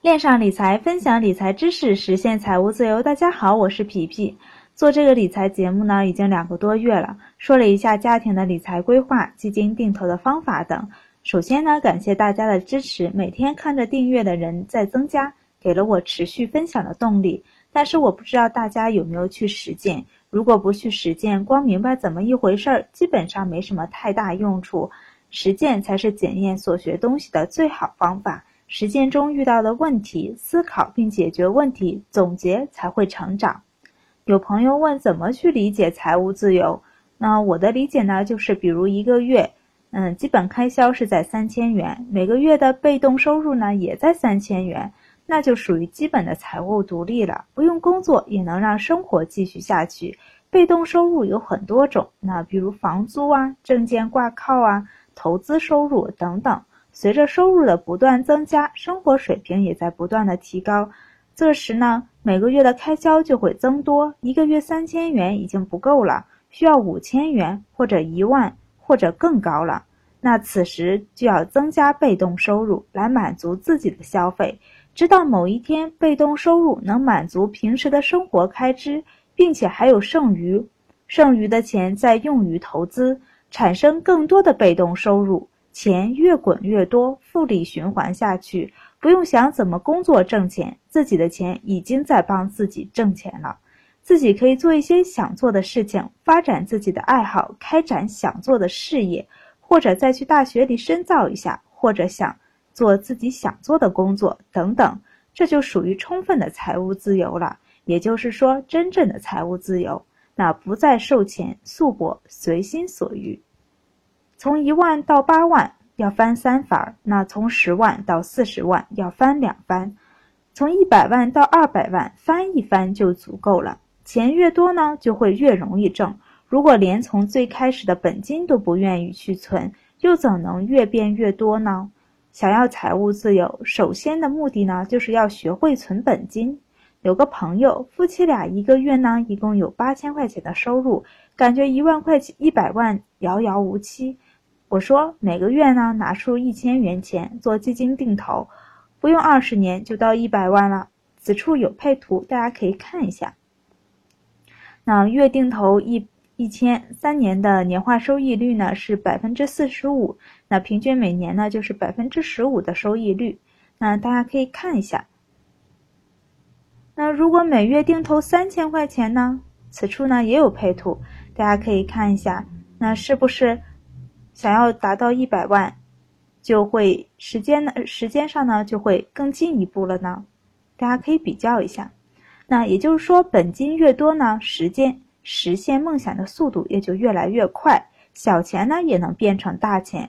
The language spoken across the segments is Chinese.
恋上理财，分享理财知识，实现财务自由。大家好，我是皮皮。做这个理财节目呢，已经两个多月了，说了一下家庭的理财规划、基金定投的方法等。首先呢，感谢大家的支持，每天看着订阅的人在增加，给了我持续分享的动力。但是我不知道大家有没有去实践。如果不去实践，光明白怎么一回事儿，基本上没什么太大用处。实践才是检验所学东西的最好方法。实践中遇到的问题，思考并解决问题，总结才会成长。有朋友问怎么去理解财务自由？那我的理解呢，就是比如一个月，嗯，基本开销是在三千元，每个月的被动收入呢也在三千元，那就属于基本的财务独立了，不用工作也能让生活继续下去。被动收入有很多种，那比如房租啊、证件挂靠啊、投资收入等等。随着收入的不断增加，生活水平也在不断的提高，这时呢，每个月的开销就会增多，一个月三千元已经不够了，需要五千元或者一万或者更高了。那此时就要增加被动收入来满足自己的消费，直到某一天被动收入能满足平时的生活开支，并且还有剩余，剩余的钱再用于投资，产生更多的被动收入。钱越滚越多，复利循环下去，不用想怎么工作挣钱，自己的钱已经在帮自己挣钱了。自己可以做一些想做的事情，发展自己的爱好，开展想做的事业，或者再去大学里深造一下，或者想做自己想做的工作等等，这就属于充分的财务自由了。也就是说，真正的财务自由，那不再受钱束缚，随心所欲。从一万到八万要翻三番，那从十万到四十万要翻两番，从一百万到二百万翻一番就足够了。钱越多呢，就会越容易挣。如果连从最开始的本金都不愿意去存，又怎能越变越多呢？想要财务自由，首先的目的呢，就是要学会存本金。有个朋友，夫妻俩一个月呢，一共有八千块钱的收入，感觉一万块钱、一百万遥遥无期。我说每个月呢拿出一千元钱做基金定投，不用二十年就到一百万了。此处有配图，大家可以看一下。那月定投一一千，三年的年化收益率呢是百分之四十五，那平均每年呢就是百分之十五的收益率。那大家可以看一下。那如果每月定投三千块钱呢？此处呢也有配图，大家可以看一下，那是不是？想要达到一百万，就会时间呢？时间上呢就会更进一步了呢。大家可以比较一下。那也就是说，本金越多呢，时间实现梦想的速度也就越来越快。小钱呢也能变成大钱。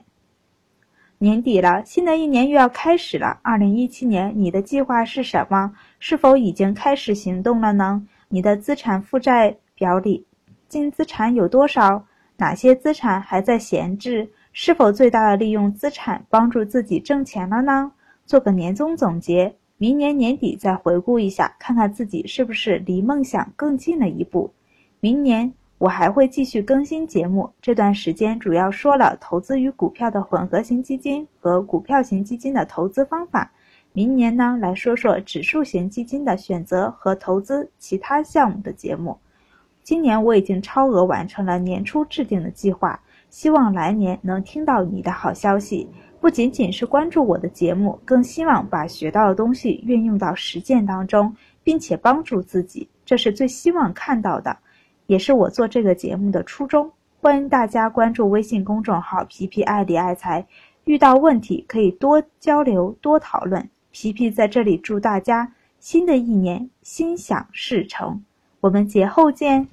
年底了，新的一年又要开始了。二零一七年，你的计划是什么？是否已经开始行动了呢？你的资产负债表里净资产有多少？哪些资产还在闲置？是否最大的利用资产帮助自己挣钱了呢？做个年终总结，明年年底再回顾一下，看看自己是不是离梦想更近了一步。明年我还会继续更新节目，这段时间主要说了投资与股票的混合型基金和股票型基金的投资方法。明年呢，来说说指数型基金的选择和投资其他项目的节目。今年我已经超额完成了年初制定的计划，希望来年能听到你的好消息。不仅仅是关注我的节目，更希望把学到的东西运用到实践当中，并且帮助自己，这是最希望看到的，也是我做这个节目的初衷。欢迎大家关注微信公众号“皮皮爱理爱财”，遇到问题可以多交流、多讨论。皮皮在这里祝大家新的一年心想事成。我们节后见。